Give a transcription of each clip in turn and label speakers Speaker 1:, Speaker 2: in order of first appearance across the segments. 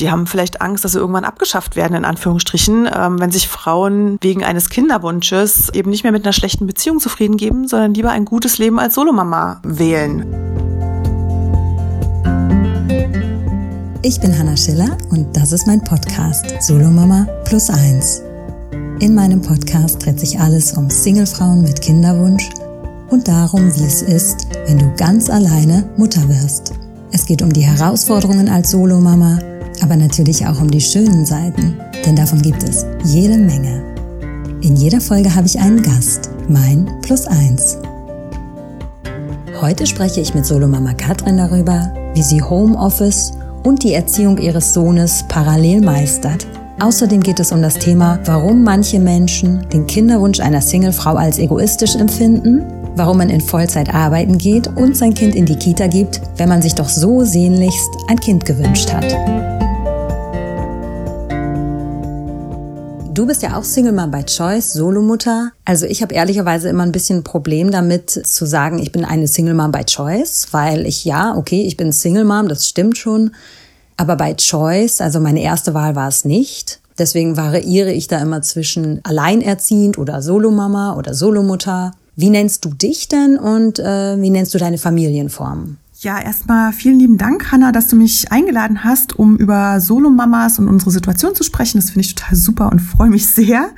Speaker 1: Die haben vielleicht Angst, dass sie irgendwann abgeschafft werden, in Anführungsstrichen, ähm, wenn sich Frauen wegen eines Kinderwunsches eben nicht mehr mit einer schlechten Beziehung zufrieden geben, sondern lieber ein gutes Leben als Solomama wählen.
Speaker 2: Ich bin Hanna Schiller und das ist mein Podcast Solomama Plus Eins. In meinem Podcast dreht sich alles um Singlefrauen mit Kinderwunsch und darum, wie es ist, wenn du ganz alleine Mutter wirst. Es geht um die Herausforderungen als Solomama aber natürlich auch um die schönen Seiten, denn davon gibt es jede Menge. In jeder Folge habe ich einen Gast, mein Plus Eins. Heute spreche ich mit Solomama Katrin darüber, wie sie Homeoffice und die Erziehung ihres Sohnes parallel meistert. Außerdem geht es um das Thema, warum manche Menschen den Kinderwunsch einer Singlefrau als egoistisch empfinden, warum man in Vollzeit arbeiten geht und sein Kind in die Kita gibt, wenn man sich doch so sehnlichst ein Kind gewünscht hat. Du bist ja auch Single Mom by Choice, Solomutter. Also ich habe ehrlicherweise immer ein bisschen ein Problem damit zu sagen, ich bin eine Single Mom by Choice, weil ich ja, okay, ich bin Single Mom, das stimmt schon, aber by Choice, also meine erste Wahl war es nicht. Deswegen variiere ich da immer zwischen alleinerziehend oder Solomama oder Solomutter. Wie nennst du dich denn und äh, wie nennst du deine Familienform?
Speaker 1: Ja, erstmal vielen lieben Dank, Hanna, dass du mich eingeladen hast, um über Solo-Mamas und unsere Situation zu sprechen. Das finde ich total super und freue mich sehr.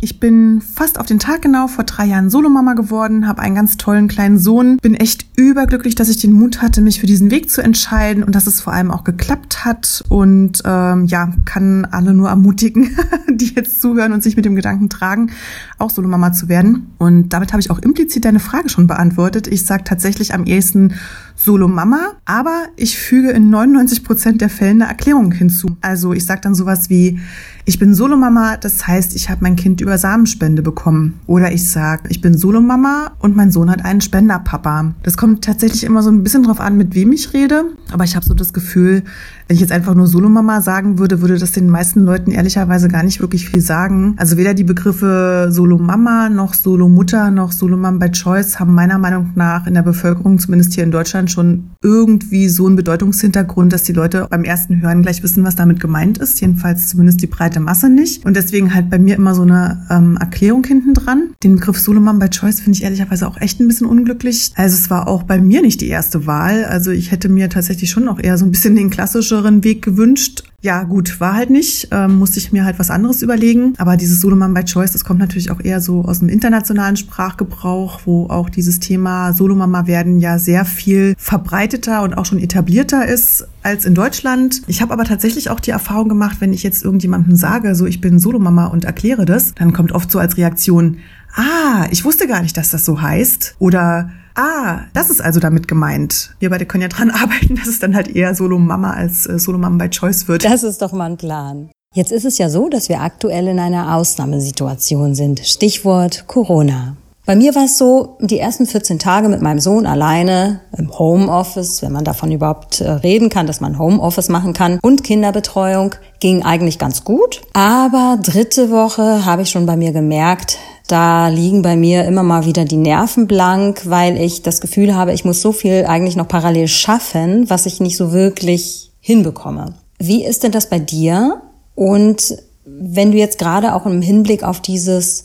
Speaker 1: Ich bin fast auf den Tag genau vor drei Jahren Solomama geworden, habe einen ganz tollen kleinen Sohn, bin echt überglücklich, dass ich den Mut hatte, mich für diesen Weg zu entscheiden und dass es vor allem auch geklappt hat und ähm, ja, kann alle nur ermutigen, die jetzt zuhören und sich mit dem Gedanken tragen, auch Solomama zu werden. Und damit habe ich auch implizit deine Frage schon beantwortet. Ich sage tatsächlich am ehesten Solomama, aber ich füge in 99 Prozent der Fälle eine Erklärung hinzu. Also ich sage dann sowas wie, ich bin Solomama, das heißt, ich habe mein Kind über Samenspende bekommen. Oder ich sage, ich bin Solomama und mein Sohn hat einen Spenderpapa. Das kommt tatsächlich immer so ein bisschen drauf an, mit wem ich rede. Aber ich habe so das Gefühl, wenn ich jetzt einfach nur Solomama sagen würde, würde das den meisten Leuten ehrlicherweise gar nicht wirklich viel sagen. Also weder die Begriffe Solomama noch Solomutter noch Solomam by Choice haben meiner Meinung nach in der Bevölkerung, zumindest hier in Deutschland, schon irgendwie so einen Bedeutungshintergrund, dass die Leute beim ersten Hören gleich wissen, was damit gemeint ist. Jedenfalls zumindest die breite Masse nicht. Und deswegen halt bei mir immer so eine ähm, Erklärung hinten dran. Den Begriff Solomam by Choice finde ich ehrlicherweise auch echt ein bisschen unglücklich. Also es war auch bei mir nicht die erste Wahl. Also ich hätte mir tatsächlich schon noch eher so ein bisschen den klassischeren Weg gewünscht. Ja, gut, war halt nicht. Ähm, musste ich mir halt was anderes überlegen. Aber dieses Soloman by Choice, das kommt natürlich auch eher so aus dem internationalen Sprachgebrauch, wo auch dieses Thema Solomama werden ja sehr viel verbreiteter und auch schon etablierter ist als in Deutschland. Ich habe aber tatsächlich auch die Erfahrung gemacht, wenn ich jetzt irgendjemandem sage, so ich bin Solomama und erkläre das, dann kommt oft so als Reaktion, ah, ich wusste gar nicht, dass das so heißt. Oder Ah, das ist also damit gemeint. Wir beide können ja dran arbeiten, dass es dann halt eher Solo-Mama als äh, Solo-Mama by Choice wird.
Speaker 2: Das ist doch mal ein Plan. Jetzt ist es ja so, dass wir aktuell in einer Ausnahmesituation sind. Stichwort Corona. Bei mir war es so, die ersten 14 Tage mit meinem Sohn alleine im Homeoffice, wenn man davon überhaupt äh, reden kann, dass man Homeoffice machen kann und Kinderbetreuung ging eigentlich ganz gut. Aber dritte Woche habe ich schon bei mir gemerkt, da liegen bei mir immer mal wieder die Nerven blank, weil ich das Gefühl habe, ich muss so viel eigentlich noch parallel schaffen, was ich nicht so wirklich hinbekomme. Wie ist denn das bei dir? Und wenn du jetzt gerade auch im Hinblick auf dieses,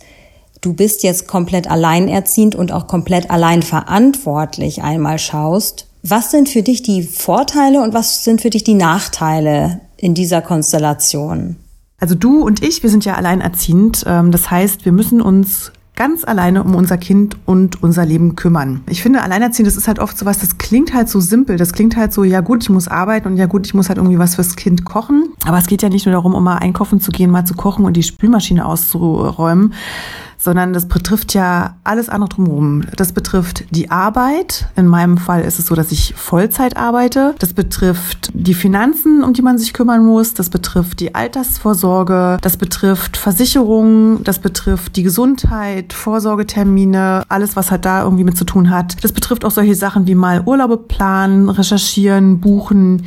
Speaker 2: du bist jetzt komplett alleinerziehend und auch komplett allein verantwortlich einmal schaust, was sind für dich die Vorteile und was sind für dich die Nachteile in dieser Konstellation?
Speaker 1: Also du und ich, wir sind ja alleinerziehend. Ähm, das heißt, wir müssen uns ganz alleine um unser Kind und unser Leben kümmern. Ich finde, alleinerziehend, das ist halt oft so was, das klingt halt so simpel. Das klingt halt so, ja gut, ich muss arbeiten und ja gut, ich muss halt irgendwie was fürs Kind kochen. Aber es geht ja nicht nur darum, um mal einkaufen zu gehen, mal zu kochen und die Spülmaschine auszuräumen, sondern das betrifft ja alles andere drumherum. Das betrifft die Arbeit. In meinem Fall ist es so, dass ich Vollzeit arbeite. Das betrifft die Finanzen, um die man sich kümmern muss. Das betrifft die Altersvorsorge. Das betrifft Versicherungen. Das betrifft die Gesundheit, Vorsorgetermine, alles, was halt da irgendwie mit zu tun hat. Das betrifft auch solche Sachen wie mal Urlaube planen, recherchieren, buchen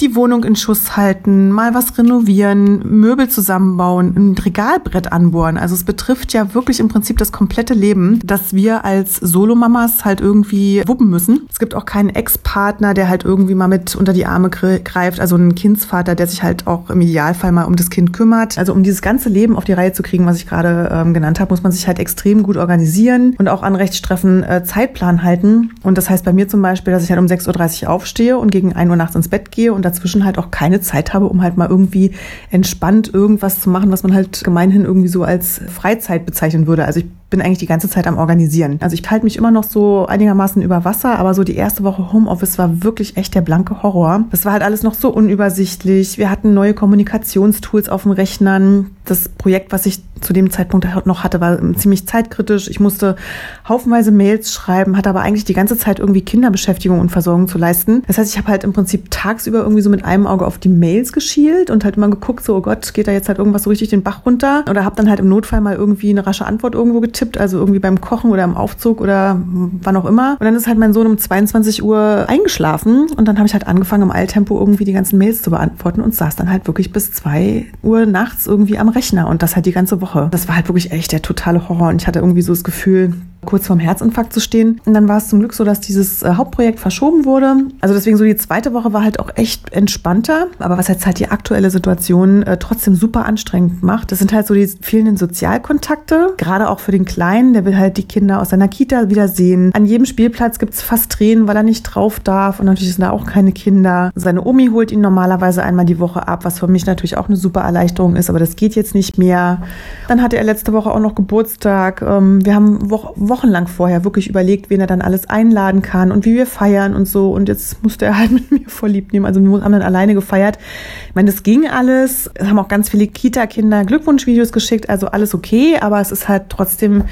Speaker 1: die Wohnung in Schuss halten, mal was renovieren, Möbel zusammenbauen, ein Regalbrett anbohren. Also es betrifft ja wirklich im Prinzip das komplette Leben, dass wir als Solomamas halt irgendwie wuppen müssen. Es gibt auch keinen Ex-Partner, der halt irgendwie mal mit unter die Arme greift, also einen Kindsvater, der sich halt auch im Idealfall mal um das Kind kümmert. Also um dieses ganze Leben auf die Reihe zu kriegen, was ich gerade ähm, genannt habe, muss man sich halt extrem gut organisieren und auch an Rechtstreffen äh, Zeitplan halten. Und das heißt bei mir zum Beispiel, dass ich halt um 6.30 Uhr aufstehe und gegen 1 Uhr nachts ins Bett gehe und dazwischen halt auch keine Zeit habe, um halt mal irgendwie entspannt irgendwas zu machen, was man halt gemeinhin irgendwie so als Freizeit bezeichnen würde. Also ich bin eigentlich die ganze Zeit am Organisieren. Also ich halte mich immer noch so einigermaßen über Wasser, aber so die erste Woche Homeoffice war wirklich echt der blanke Horror. Das war halt alles noch so unübersichtlich. Wir hatten neue Kommunikationstools auf den Rechnern. Das Projekt, was ich zu dem Zeitpunkt noch hatte, war ziemlich zeitkritisch. Ich musste haufenweise Mails schreiben, hatte aber eigentlich die ganze Zeit irgendwie Kinderbeschäftigung und Versorgung zu leisten. Das heißt, ich habe halt im Prinzip tagsüber irgendwie so mit einem Auge auf die Mails geschielt und halt immer geguckt, so, oh Gott, geht da jetzt halt irgendwas so richtig den Bach runter? Oder habe dann halt im Notfall mal irgendwie eine rasche Antwort irgendwo getippt also irgendwie beim Kochen oder im Aufzug oder wann auch immer. Und dann ist halt mein Sohn um 22 Uhr eingeschlafen und dann habe ich halt angefangen im Eiltempo irgendwie die ganzen Mails zu beantworten und saß dann halt wirklich bis 2 Uhr nachts irgendwie am Rechner und das halt die ganze Woche. Das war halt wirklich echt der totale Horror und ich hatte irgendwie so das Gefühl, kurz vorm Herzinfarkt zu stehen. Und dann war es zum Glück so, dass dieses äh, Hauptprojekt verschoben wurde. Also deswegen so die zweite Woche war halt auch echt entspannter. Aber was jetzt halt die aktuelle Situation äh, trotzdem super anstrengend macht, das sind halt so die fehlenden Sozialkontakte. Gerade auch für den Kleinen, der will halt die Kinder aus seiner Kita wiedersehen. An jedem Spielplatz gibt's fast Tränen, weil er nicht drauf darf. Und natürlich sind da auch keine Kinder. Seine Omi holt ihn normalerweise einmal die Woche ab, was für mich natürlich auch eine super Erleichterung ist. Aber das geht jetzt nicht mehr. Dann hatte er letzte Woche auch noch Geburtstag. Ähm, wir haben Woche wochenlang vorher wirklich überlegt, wen er dann alles einladen kann und wie wir feiern und so. Und jetzt musste er halt mit mir voll lieb nehmen. Also wir haben dann alleine gefeiert. Ich meine, das ging alles. Es haben auch ganz viele Kita-Kinder Glückwunschvideos geschickt. Also alles okay, aber es ist halt trotzdem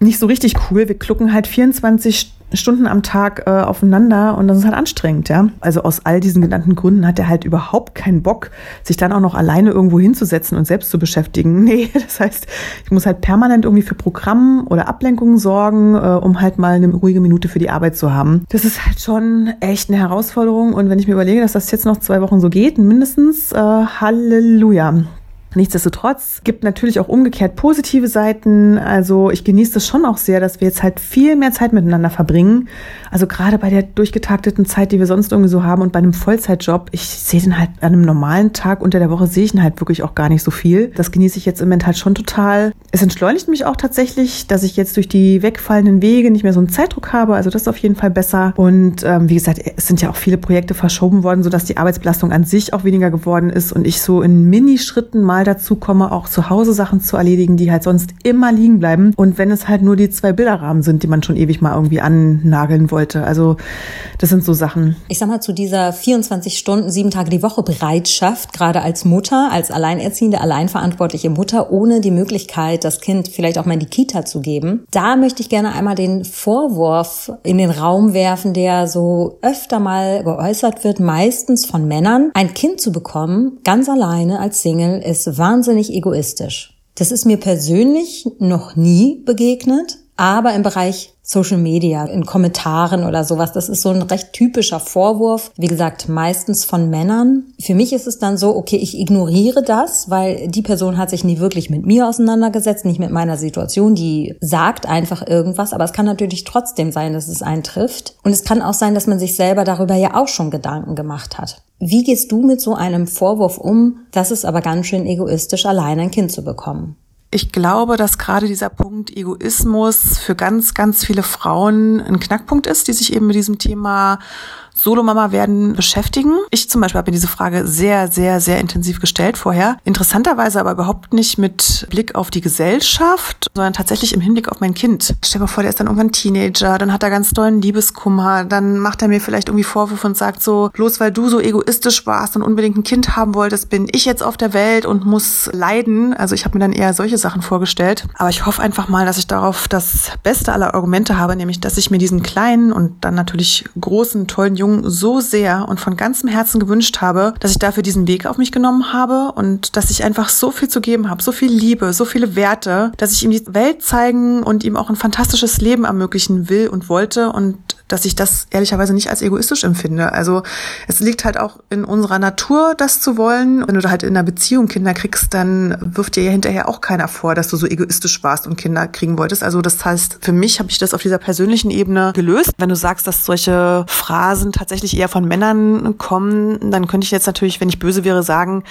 Speaker 1: nicht so richtig cool. Wir klucken halt 24 Stunden am Tag äh, aufeinander und das ist halt anstrengend, ja. Also aus all diesen genannten Gründen hat er halt überhaupt keinen Bock, sich dann auch noch alleine irgendwo hinzusetzen und selbst zu beschäftigen. Nee, das heißt, ich muss halt permanent irgendwie für Programm oder Ablenkungen sorgen, äh, um halt mal eine ruhige Minute für die Arbeit zu haben. Das ist halt schon echt eine Herausforderung und wenn ich mir überlege, dass das jetzt noch zwei Wochen so geht, mindestens, äh, Halleluja. Nichtsdestotrotz gibt natürlich auch umgekehrt positive Seiten. Also ich genieße es schon auch sehr, dass wir jetzt halt viel mehr Zeit miteinander verbringen. Also gerade bei der durchgetakteten Zeit, die wir sonst irgendwie so haben und bei einem Vollzeitjob, ich sehe den halt an einem normalen Tag unter der Woche sehe ich ihn halt wirklich auch gar nicht so viel. Das genieße ich jetzt im Moment halt schon total. Es entschleunigt mich auch tatsächlich, dass ich jetzt durch die wegfallenden Wege nicht mehr so einen Zeitdruck habe. Also das ist auf jeden Fall besser. Und ähm, wie gesagt, es sind ja auch viele Projekte verschoben worden, sodass die Arbeitsbelastung an sich auch weniger geworden ist und ich so in Minischritten mal dazu komme, auch zu Hause Sachen zu erledigen, die halt sonst immer liegen bleiben. Und wenn es halt nur die zwei Bilderrahmen sind, die man schon ewig mal irgendwie annageln wollte. Also das sind so Sachen.
Speaker 2: Ich sag mal, zu dieser 24 Stunden, sieben Tage die Woche Bereitschaft, gerade als Mutter, als alleinerziehende, alleinverantwortliche Mutter, ohne die Möglichkeit, das Kind vielleicht auch mal in die Kita zu geben. Da möchte ich gerne einmal den Vorwurf in den Raum werfen, der so öfter mal geäußert wird, meistens von Männern. Ein Kind zu bekommen, ganz alleine als Single, ist wahnsinnig egoistisch. Das ist mir persönlich noch nie begegnet, aber im Bereich Social Media, in Kommentaren oder sowas, das ist so ein recht typischer Vorwurf. Wie gesagt, meistens von Männern. Für mich ist es dann so, okay, ich ignoriere das, weil die Person hat sich nie wirklich mit mir auseinandergesetzt, nicht mit meiner Situation. Die sagt einfach irgendwas, aber es kann natürlich trotzdem sein, dass es einen trifft. Und es kann auch sein, dass man sich selber darüber ja auch schon Gedanken gemacht hat. Wie gehst du mit so einem Vorwurf um? Das ist aber ganz schön egoistisch, allein ein Kind zu bekommen.
Speaker 1: Ich glaube, dass gerade dieser Punkt Egoismus für ganz, ganz viele Frauen ein Knackpunkt ist, die sich eben mit diesem Thema Solomama werden beschäftigen. Ich zum Beispiel habe mir diese Frage sehr, sehr, sehr intensiv gestellt vorher. Interessanterweise aber überhaupt nicht mit Blick auf die Gesellschaft, sondern tatsächlich im Hinblick auf mein Kind. Stell dir mal vor, der ist dann irgendwann Teenager, dann hat er ganz dollen Liebeskummer, dann macht er mir vielleicht irgendwie Vorwürfe und sagt so, bloß weil du so egoistisch warst und unbedingt ein Kind haben wolltest, bin ich jetzt auf der Welt und muss leiden. Also ich habe mir dann eher solche Sachen vorgestellt. Aber ich hoffe einfach mal, dass ich darauf das beste aller Argumente habe, nämlich dass ich mir diesen kleinen und dann natürlich großen, tollen Jungen Jungen so sehr und von ganzem Herzen gewünscht habe, dass ich dafür diesen Weg auf mich genommen habe und dass ich einfach so viel zu geben habe, so viel Liebe, so viele Werte, dass ich ihm die Welt zeigen und ihm auch ein fantastisches Leben ermöglichen will und wollte. Und dass ich das ehrlicherweise nicht als egoistisch empfinde. Also es liegt halt auch in unserer Natur, das zu wollen. Wenn du halt in einer Beziehung Kinder kriegst, dann wirft dir ja hinterher auch keiner vor, dass du so egoistisch warst und Kinder kriegen wolltest. Also das heißt, für mich habe ich das auf dieser persönlichen Ebene gelöst. Wenn du sagst, dass solche Phrasen tatsächlich eher von Männern kommen, dann könnte ich jetzt natürlich, wenn ich böse wäre, sagen,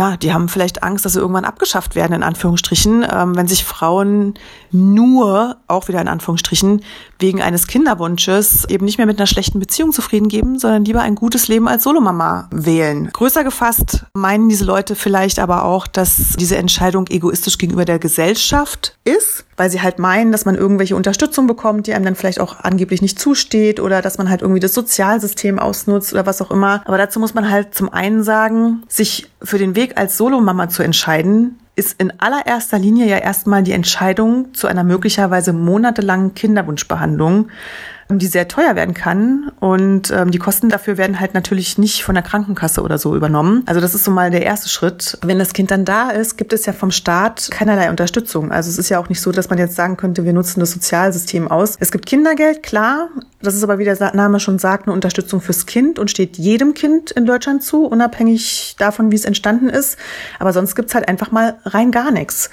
Speaker 1: ja, die haben vielleicht Angst, dass sie irgendwann abgeschafft werden, in Anführungsstrichen, ähm, wenn sich Frauen nur, auch wieder in Anführungsstrichen, wegen eines Kinderwunsches eben nicht mehr mit einer schlechten Beziehung zufrieden geben, sondern lieber ein gutes Leben als Solomama wählen. Größer gefasst meinen diese Leute vielleicht aber auch, dass diese Entscheidung egoistisch gegenüber der Gesellschaft ist, weil sie halt meinen, dass man irgendwelche Unterstützung bekommt, die einem dann vielleicht auch angeblich nicht zusteht oder dass man halt irgendwie das Sozialsystem ausnutzt oder was auch immer. Aber dazu muss man halt zum einen sagen, sich für den Weg als Solomama zu entscheiden, ist in allererster Linie ja erstmal die Entscheidung zu einer möglicherweise monatelangen Kinderwunschbehandlung die sehr teuer werden kann. Und ähm, die Kosten dafür werden halt natürlich nicht von der Krankenkasse oder so übernommen. Also das ist so mal der erste Schritt. Wenn das Kind dann da ist, gibt es ja vom Staat keinerlei Unterstützung. Also es ist ja auch nicht so, dass man jetzt sagen könnte, wir nutzen das Sozialsystem aus. Es gibt Kindergeld, klar. Das ist aber, wie der Name schon sagt, eine Unterstützung fürs Kind und steht jedem Kind in Deutschland zu, unabhängig davon, wie es entstanden ist. Aber sonst gibt's halt einfach mal rein gar nichts.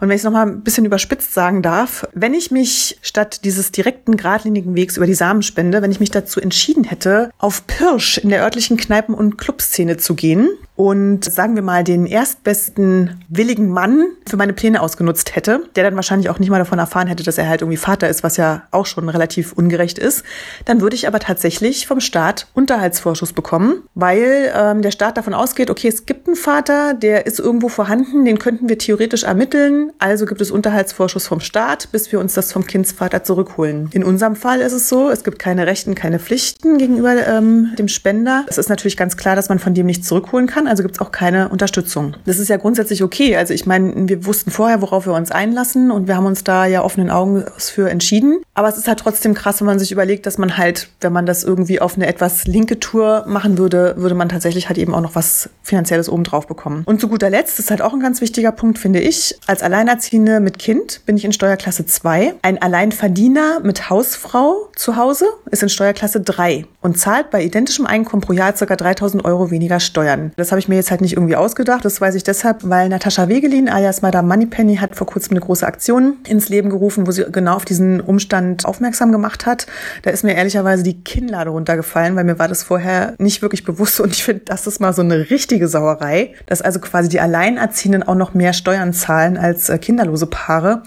Speaker 1: Und wenn ich es nochmal ein bisschen überspitzt sagen darf, wenn ich mich statt dieses direkten, geradlinigen Wegs über die Samenspende, wenn ich mich dazu entschieden hätte, auf Pirsch in der örtlichen Kneipen- und Clubszene zu gehen, und sagen wir mal den erstbesten willigen Mann für meine Pläne ausgenutzt hätte, der dann wahrscheinlich auch nicht mal davon erfahren hätte, dass er halt irgendwie Vater ist, was ja auch schon relativ ungerecht ist, dann würde ich aber tatsächlich vom Staat Unterhaltsvorschuss bekommen, weil ähm, der Staat davon ausgeht, okay, es gibt einen Vater, der ist irgendwo vorhanden, den könnten wir theoretisch ermitteln, also gibt es Unterhaltsvorschuss vom Staat, bis wir uns das vom Kindsvater zurückholen. In unserem Fall ist es so, es gibt keine Rechten, keine Pflichten gegenüber ähm, dem Spender. Es ist natürlich ganz klar, dass man von dem nichts zurückholen kann kann, also gibt es auch keine Unterstützung. Das ist ja grundsätzlich okay. Also ich meine, wir wussten vorher, worauf wir uns einlassen und wir haben uns da ja offenen Augen für entschieden. Aber es ist halt trotzdem krass, wenn man sich überlegt, dass man halt, wenn man das irgendwie auf eine etwas linke Tour machen würde, würde man tatsächlich halt eben auch noch was Finanzielles obendrauf bekommen. Und zu guter Letzt ist halt auch ein ganz wichtiger Punkt, finde ich. Als Alleinerziehende mit Kind bin ich in Steuerklasse 2. Ein Alleinverdiener mit Hausfrau zu Hause ist in Steuerklasse 3 und zahlt bei identischem Einkommen pro Jahr ca. 3000 Euro weniger Steuern. Das habe ich mir jetzt halt nicht irgendwie ausgedacht. Das weiß ich deshalb, weil Natascha Wegelin, alias Madame Moneypenny, hat vor kurzem eine große Aktion ins Leben gerufen, wo sie genau auf diesen Umstand aufmerksam gemacht hat. Da ist mir ehrlicherweise die Kinnlade runtergefallen, weil mir war das vorher nicht wirklich bewusst und ich finde, das ist mal so eine richtige Sauerei, dass also quasi die Alleinerziehenden auch noch mehr Steuern zahlen als äh, kinderlose Paare.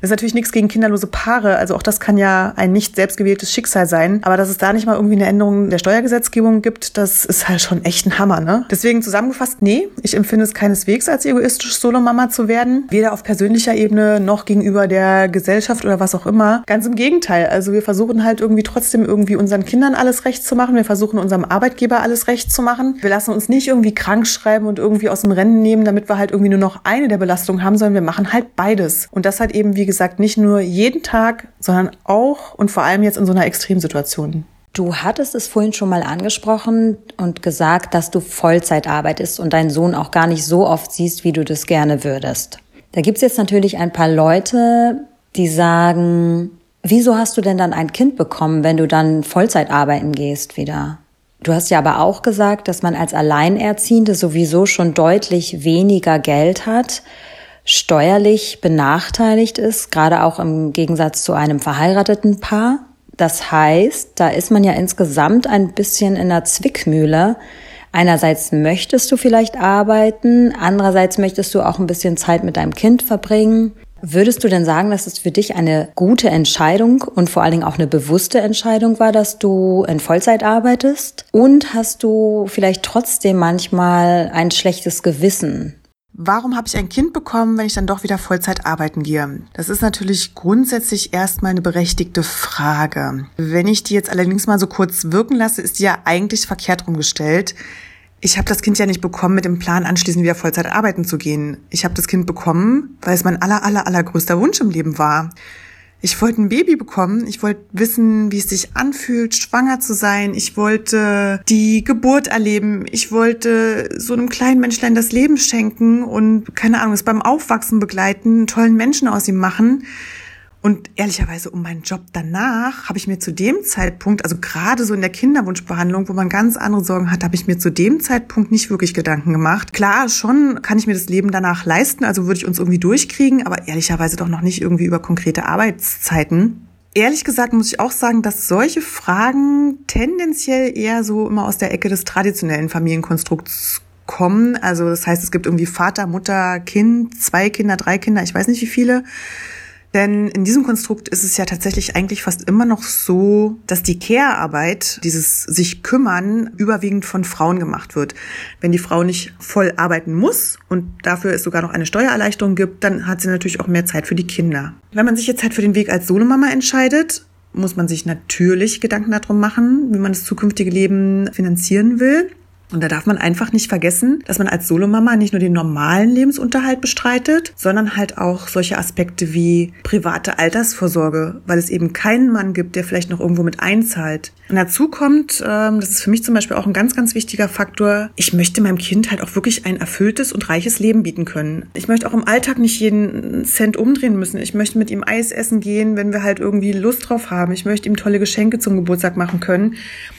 Speaker 1: Das ist natürlich nichts gegen kinderlose Paare, also auch das kann ja ein nicht selbstgewähltes Schicksal sein, aber dass es da nicht mal irgendwie eine Änderung der Steuergesetzgebung gibt, das ist halt schon echt ein Hammer, ne? Deswegen zusammengefasst, nee, ich empfinde es keineswegs als egoistisch, Solomama zu werden. Weder auf persönlicher Ebene noch gegenüber der Gesellschaft oder was auch immer. Ganz im Gegenteil. Also wir versuchen halt irgendwie trotzdem irgendwie unseren Kindern alles recht zu machen. Wir versuchen unserem Arbeitgeber alles recht zu machen. Wir lassen uns nicht irgendwie krank schreiben und irgendwie aus dem Rennen nehmen, damit wir halt irgendwie nur noch eine der Belastungen haben, sondern wir machen halt beides. Und das halt eben, wie gesagt, nicht nur jeden Tag, sondern auch und vor allem jetzt in so einer Extremsituation.
Speaker 2: Du hattest es vorhin schon mal angesprochen und gesagt, dass du Vollzeit arbeitest und deinen Sohn auch gar nicht so oft siehst, wie du das gerne würdest. Da gibt's jetzt natürlich ein paar Leute, die sagen, wieso hast du denn dann ein Kind bekommen, wenn du dann Vollzeit arbeiten gehst wieder? Du hast ja aber auch gesagt, dass man als Alleinerziehende sowieso schon deutlich weniger Geld hat, steuerlich benachteiligt ist, gerade auch im Gegensatz zu einem verheirateten Paar. Das heißt, da ist man ja insgesamt ein bisschen in der Zwickmühle. Einerseits möchtest du vielleicht arbeiten, andererseits möchtest du auch ein bisschen Zeit mit deinem Kind verbringen. Würdest du denn sagen, dass es für dich eine gute Entscheidung und vor allen Dingen auch eine bewusste Entscheidung war, dass du in Vollzeit arbeitest? Und hast du vielleicht trotzdem manchmal ein schlechtes Gewissen,
Speaker 1: Warum habe ich ein Kind bekommen, wenn ich dann doch wieder Vollzeit arbeiten gehe? Das ist natürlich grundsätzlich erstmal eine berechtigte Frage. Wenn ich die jetzt allerdings mal so kurz wirken lasse, ist die ja eigentlich verkehrt rumgestellt. Ich habe das Kind ja nicht bekommen mit dem Plan, anschließend wieder Vollzeit arbeiten zu gehen. Ich habe das Kind bekommen, weil es mein aller, aller, allergrößter Wunsch im Leben war. Ich wollte ein Baby bekommen. Ich wollte wissen, wie es sich anfühlt, schwanger zu sein. Ich wollte die Geburt erleben. Ich wollte so einem kleinen Menschlein das Leben schenken und, keine Ahnung, es beim Aufwachsen begleiten, einen tollen Menschen aus ihm machen. Und ehrlicherweise um meinen Job danach habe ich mir zu dem Zeitpunkt, also gerade so in der Kinderwunschbehandlung, wo man ganz andere Sorgen hat, habe ich mir zu dem Zeitpunkt nicht wirklich Gedanken gemacht. Klar, schon kann ich mir das Leben danach leisten, also würde ich uns irgendwie durchkriegen, aber ehrlicherweise doch noch nicht irgendwie über konkrete Arbeitszeiten. Ehrlich gesagt muss ich auch sagen, dass solche Fragen tendenziell eher so immer aus der Ecke des traditionellen Familienkonstrukts kommen. Also das heißt, es gibt irgendwie Vater, Mutter, Kind, zwei Kinder, drei Kinder, ich weiß nicht wie viele. Denn in diesem Konstrukt ist es ja tatsächlich eigentlich fast immer noch so, dass die Care-Arbeit, dieses sich kümmern, überwiegend von Frauen gemacht wird. Wenn die Frau nicht voll arbeiten muss und dafür es sogar noch eine Steuererleichterung gibt, dann hat sie natürlich auch mehr Zeit für die Kinder. Wenn man sich jetzt halt für den Weg als Solomama entscheidet, muss man sich natürlich Gedanken darum machen, wie man das zukünftige Leben finanzieren will. Und da darf man einfach nicht vergessen, dass man als Solomama nicht nur den normalen Lebensunterhalt bestreitet, sondern halt auch solche Aspekte wie private Altersvorsorge, weil es eben keinen Mann gibt, der vielleicht noch irgendwo mit einzahlt. Und dazu kommt, ähm, das ist für mich zum Beispiel auch ein ganz, ganz wichtiger Faktor, ich möchte meinem Kind halt auch wirklich ein erfülltes und reiches Leben bieten können. Ich möchte auch im Alltag nicht jeden Cent umdrehen müssen. Ich möchte mit ihm Eis essen gehen, wenn wir halt irgendwie Lust drauf haben. Ich möchte ihm tolle Geschenke zum Geburtstag machen können.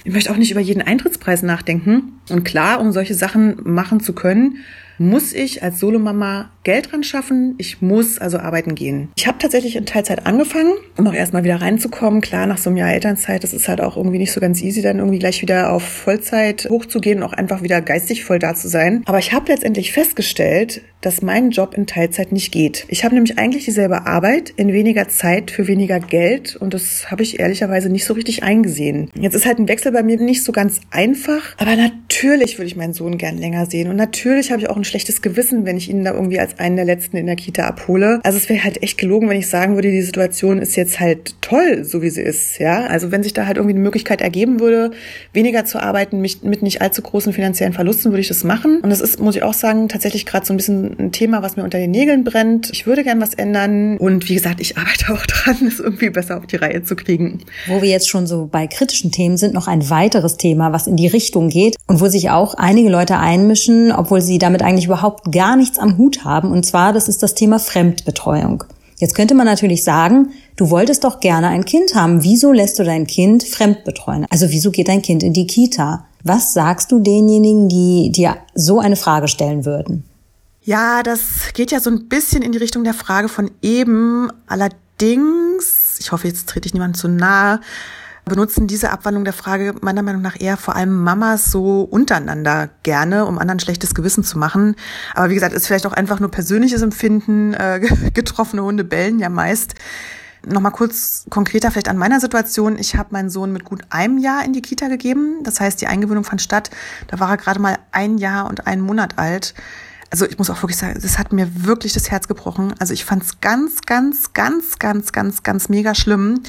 Speaker 1: Ich möchte auch nicht über jeden Eintrittspreis nachdenken. Und klar, um solche Sachen machen zu können, muss ich als Solomama Geld dran schaffen. Ich muss also arbeiten gehen. Ich habe tatsächlich in Teilzeit angefangen, um auch erstmal wieder reinzukommen. Klar, nach so einem Jahr Elternzeit, das ist halt auch irgendwie nicht so ganz easy, dann irgendwie gleich wieder auf Vollzeit hochzugehen und auch einfach wieder geistig voll da zu sein. Aber ich habe letztendlich festgestellt, dass mein Job in Teilzeit nicht geht. Ich habe nämlich eigentlich dieselbe Arbeit in weniger Zeit für weniger Geld und das habe ich ehrlicherweise nicht so richtig eingesehen. Jetzt ist halt ein Wechsel bei mir nicht so ganz einfach, aber natürlich würde ich meinen Sohn gern länger sehen und natürlich habe ich auch ein schlechtes Gewissen, wenn ich ihn da irgendwie als einen der letzten in der Kita abhole. Also es wäre halt echt gelogen, wenn ich sagen würde, die Situation ist jetzt halt toll, so wie sie ist, ja? Also wenn sich da halt irgendwie eine Möglichkeit ergeben würde, weniger zu arbeiten mit nicht allzu großen finanziellen Verlusten, würde ich das machen. Und das ist, muss ich auch sagen, tatsächlich gerade so ein bisschen ein Thema, was mir unter den Nägeln brennt. Ich würde gern was ändern. Und wie gesagt, ich arbeite auch dran, es irgendwie besser auf die Reihe zu kriegen.
Speaker 2: Wo wir jetzt schon so bei kritischen Themen sind, noch ein weiteres Thema, was in die Richtung geht und wo sich auch einige Leute einmischen, obwohl sie damit eigentlich überhaupt gar nichts am Hut haben. Und zwar, das ist das Thema Fremdbetreuung. Jetzt könnte man natürlich sagen, du wolltest doch gerne ein Kind haben. Wieso lässt du dein Kind fremdbetreuen? Also wieso geht dein Kind in die Kita? Was sagst du denjenigen, die dir so eine Frage stellen würden?
Speaker 1: Ja, das geht ja so ein bisschen in die Richtung der Frage von eben. Allerdings, ich hoffe, jetzt trete ich niemandem zu nahe, benutzen diese Abwandlung der Frage meiner Meinung nach eher vor allem Mamas so untereinander gerne, um anderen schlechtes Gewissen zu machen. Aber wie gesagt, ist vielleicht auch einfach nur persönliches Empfinden. Äh, getroffene Hunde bellen ja meist. Nochmal kurz konkreter vielleicht an meiner Situation. Ich habe meinen Sohn mit gut einem Jahr in die Kita gegeben. Das heißt, die Eingewöhnung fand statt. Da war er gerade mal ein Jahr und einen Monat alt also ich muss auch wirklich sagen, das hat mir wirklich das Herz gebrochen. Also ich fand es ganz, ganz, ganz, ganz, ganz, ganz mega schlimm,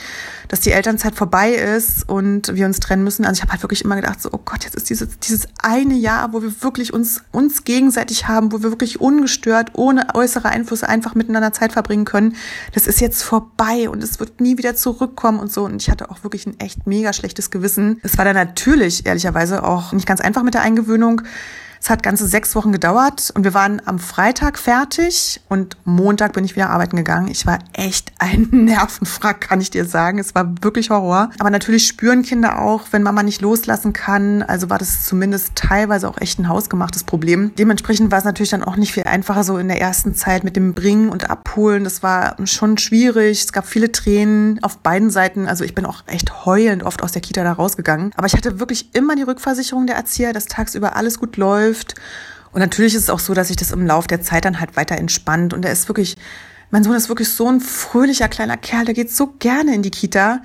Speaker 1: dass die Elternzeit vorbei ist und wir uns trennen müssen. Also ich habe halt wirklich immer gedacht, so, oh Gott, jetzt ist dieses, dieses eine Jahr, wo wir wirklich uns, uns gegenseitig haben, wo wir wirklich ungestört, ohne äußere Einflüsse einfach miteinander Zeit verbringen können. Das ist jetzt vorbei und es wird nie wieder zurückkommen und so. Und ich hatte auch wirklich ein echt mega schlechtes Gewissen. Es war dann natürlich, ehrlicherweise, auch nicht ganz einfach mit der Eingewöhnung. Es hat ganze sechs Wochen gedauert und wir waren am Freitag fertig und Montag bin ich wieder arbeiten gegangen. Ich war echt ein Nervenfrack, kann ich dir sagen. Es war wirklich Horror. Aber natürlich spüren Kinder auch, wenn Mama nicht loslassen kann. Also war das zumindest teilweise auch echt ein hausgemachtes Problem. Dementsprechend war es natürlich dann auch nicht viel einfacher so in der ersten Zeit mit dem Bringen und Abholen. Das war schon schwierig. Es gab viele Tränen auf beiden Seiten. Also ich bin auch echt heulend oft aus der Kita da rausgegangen. Aber ich hatte wirklich immer die Rückversicherung der Erzieher, dass tagsüber alles gut läuft läuft. Und natürlich ist es auch so, dass sich das im Laufe der Zeit dann halt weiter entspannt. Und er ist wirklich, mein Sohn ist wirklich so ein fröhlicher kleiner Kerl, der geht so gerne in die Kita.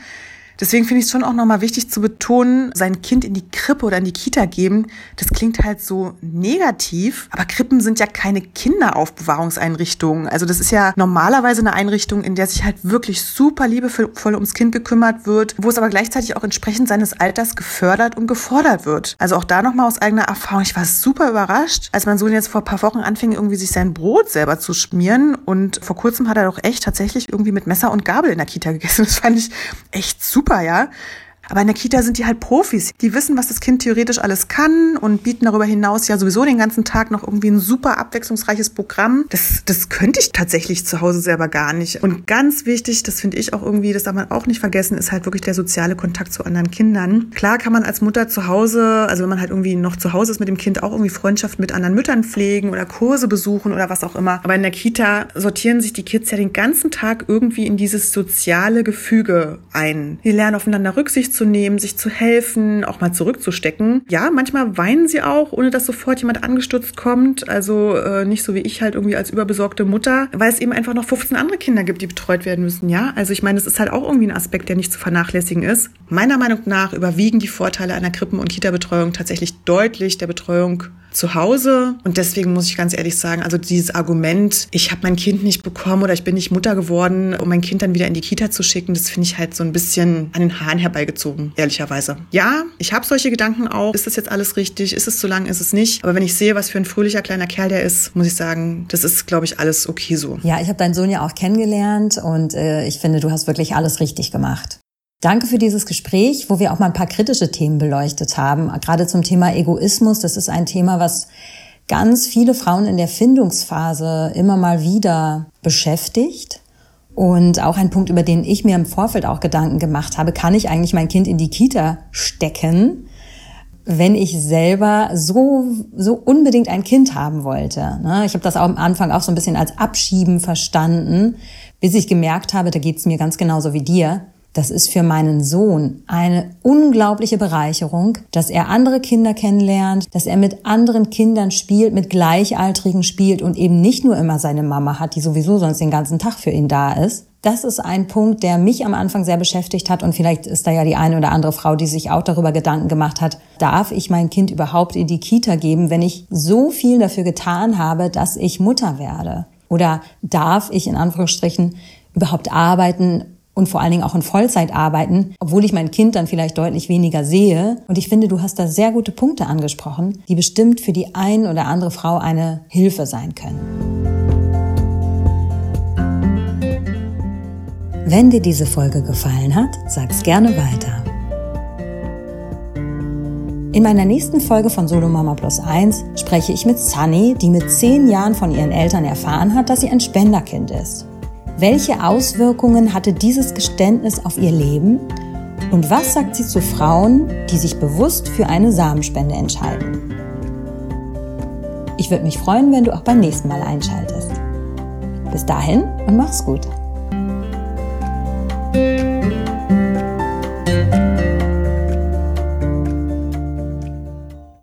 Speaker 1: Deswegen finde ich es schon auch nochmal wichtig zu betonen, sein Kind in die Krippe oder in die Kita geben, das klingt halt so negativ, aber Krippen sind ja keine Kinderaufbewahrungseinrichtungen. Also das ist ja normalerweise eine Einrichtung, in der sich halt wirklich super liebevoll ums Kind gekümmert wird, wo es aber gleichzeitig auch entsprechend seines Alters gefördert und gefordert wird. Also auch da nochmal aus eigener Erfahrung, ich war super überrascht, als mein Sohn jetzt vor ein paar Wochen anfing, irgendwie sich sein Brot selber zu schmieren und vor kurzem hat er doch echt tatsächlich irgendwie mit Messer und Gabel in der Kita gegessen. Das fand ich echt super super, ja. Aber in der Kita sind die halt Profis. Die wissen, was das Kind theoretisch alles kann und bieten darüber hinaus ja sowieso den ganzen Tag noch irgendwie ein super abwechslungsreiches Programm. Das, das könnte ich tatsächlich zu Hause selber gar nicht. Und ganz wichtig, das finde ich auch irgendwie, das darf man auch nicht vergessen, ist halt wirklich der soziale Kontakt zu anderen Kindern. Klar kann man als Mutter zu Hause, also wenn man halt irgendwie noch zu Hause ist mit dem Kind, auch irgendwie Freundschaft mit anderen Müttern pflegen oder Kurse besuchen oder was auch immer. Aber in der Kita sortieren sich die Kids ja den ganzen Tag irgendwie in dieses soziale Gefüge ein. Die lernen aufeinander Rücksicht zu sich zu helfen, auch mal zurückzustecken. Ja, manchmal weinen sie auch, ohne dass sofort jemand angestürzt kommt. Also äh, nicht so wie ich halt irgendwie als überbesorgte Mutter, weil es eben einfach noch 15 andere Kinder gibt, die betreut werden müssen. Ja, also ich meine, es ist halt auch irgendwie ein Aspekt, der nicht zu vernachlässigen ist. Meiner Meinung nach überwiegen die Vorteile einer Krippen- und Kita-Betreuung tatsächlich deutlich der Betreuung zu Hause. Und deswegen muss ich ganz ehrlich sagen, also dieses Argument, ich habe mein Kind nicht bekommen oder ich bin nicht Mutter geworden, um mein Kind dann wieder in die Kita zu schicken, das finde ich halt so ein bisschen an den Haaren herbeigezogen, ehrlicherweise. Ja, ich habe solche Gedanken auch. Ist das jetzt alles richtig? Ist es zu lang? Ist es nicht? Aber wenn ich sehe, was für ein fröhlicher kleiner Kerl der ist, muss ich sagen, das ist, glaube ich, alles okay so.
Speaker 2: Ja, ich habe deinen Sohn ja auch kennengelernt und äh, ich finde, du hast wirklich alles richtig gemacht. Danke für dieses Gespräch, wo wir auch mal ein paar kritische Themen beleuchtet haben. Gerade zum Thema Egoismus. Das ist ein Thema, was ganz viele Frauen in der Findungsphase immer mal wieder beschäftigt. Und auch ein Punkt, über den ich mir im Vorfeld auch Gedanken gemacht habe, kann ich eigentlich mein Kind in die Kita stecken, wenn ich selber so, so unbedingt ein Kind haben wollte. Ne? Ich habe das auch am Anfang auch so ein bisschen als Abschieben verstanden, bis ich gemerkt habe, da geht's mir ganz genauso wie dir das ist für meinen Sohn eine unglaubliche Bereicherung, dass er andere Kinder kennenlernt, dass er mit anderen Kindern spielt, mit Gleichaltrigen spielt und eben nicht nur immer seine Mama hat, die sowieso sonst den ganzen Tag für ihn da ist. Das ist ein Punkt, der mich am Anfang sehr beschäftigt hat und vielleicht ist da ja die eine oder andere Frau, die sich auch darüber Gedanken gemacht hat, darf ich mein Kind überhaupt in die Kita geben, wenn ich so viel dafür getan habe, dass ich Mutter werde? Oder darf ich in Anführungsstrichen überhaupt arbeiten, und vor allen Dingen auch in Vollzeit arbeiten, obwohl ich mein Kind dann vielleicht deutlich weniger sehe. Und ich finde, du hast da sehr gute Punkte angesprochen, die bestimmt für die ein oder andere Frau eine Hilfe sein können. Wenn dir diese Folge gefallen hat, sag's gerne weiter. In meiner nächsten Folge von Solo Mama Plus 1 spreche ich mit Sunny, die mit zehn Jahren von ihren Eltern erfahren hat, dass sie ein Spenderkind ist. Welche Auswirkungen hatte dieses Geständnis auf ihr Leben? Und was sagt sie zu Frauen, die sich bewusst für eine Samenspende entscheiden? Ich würde mich freuen, wenn du auch beim nächsten Mal einschaltest. Bis dahin und mach's gut.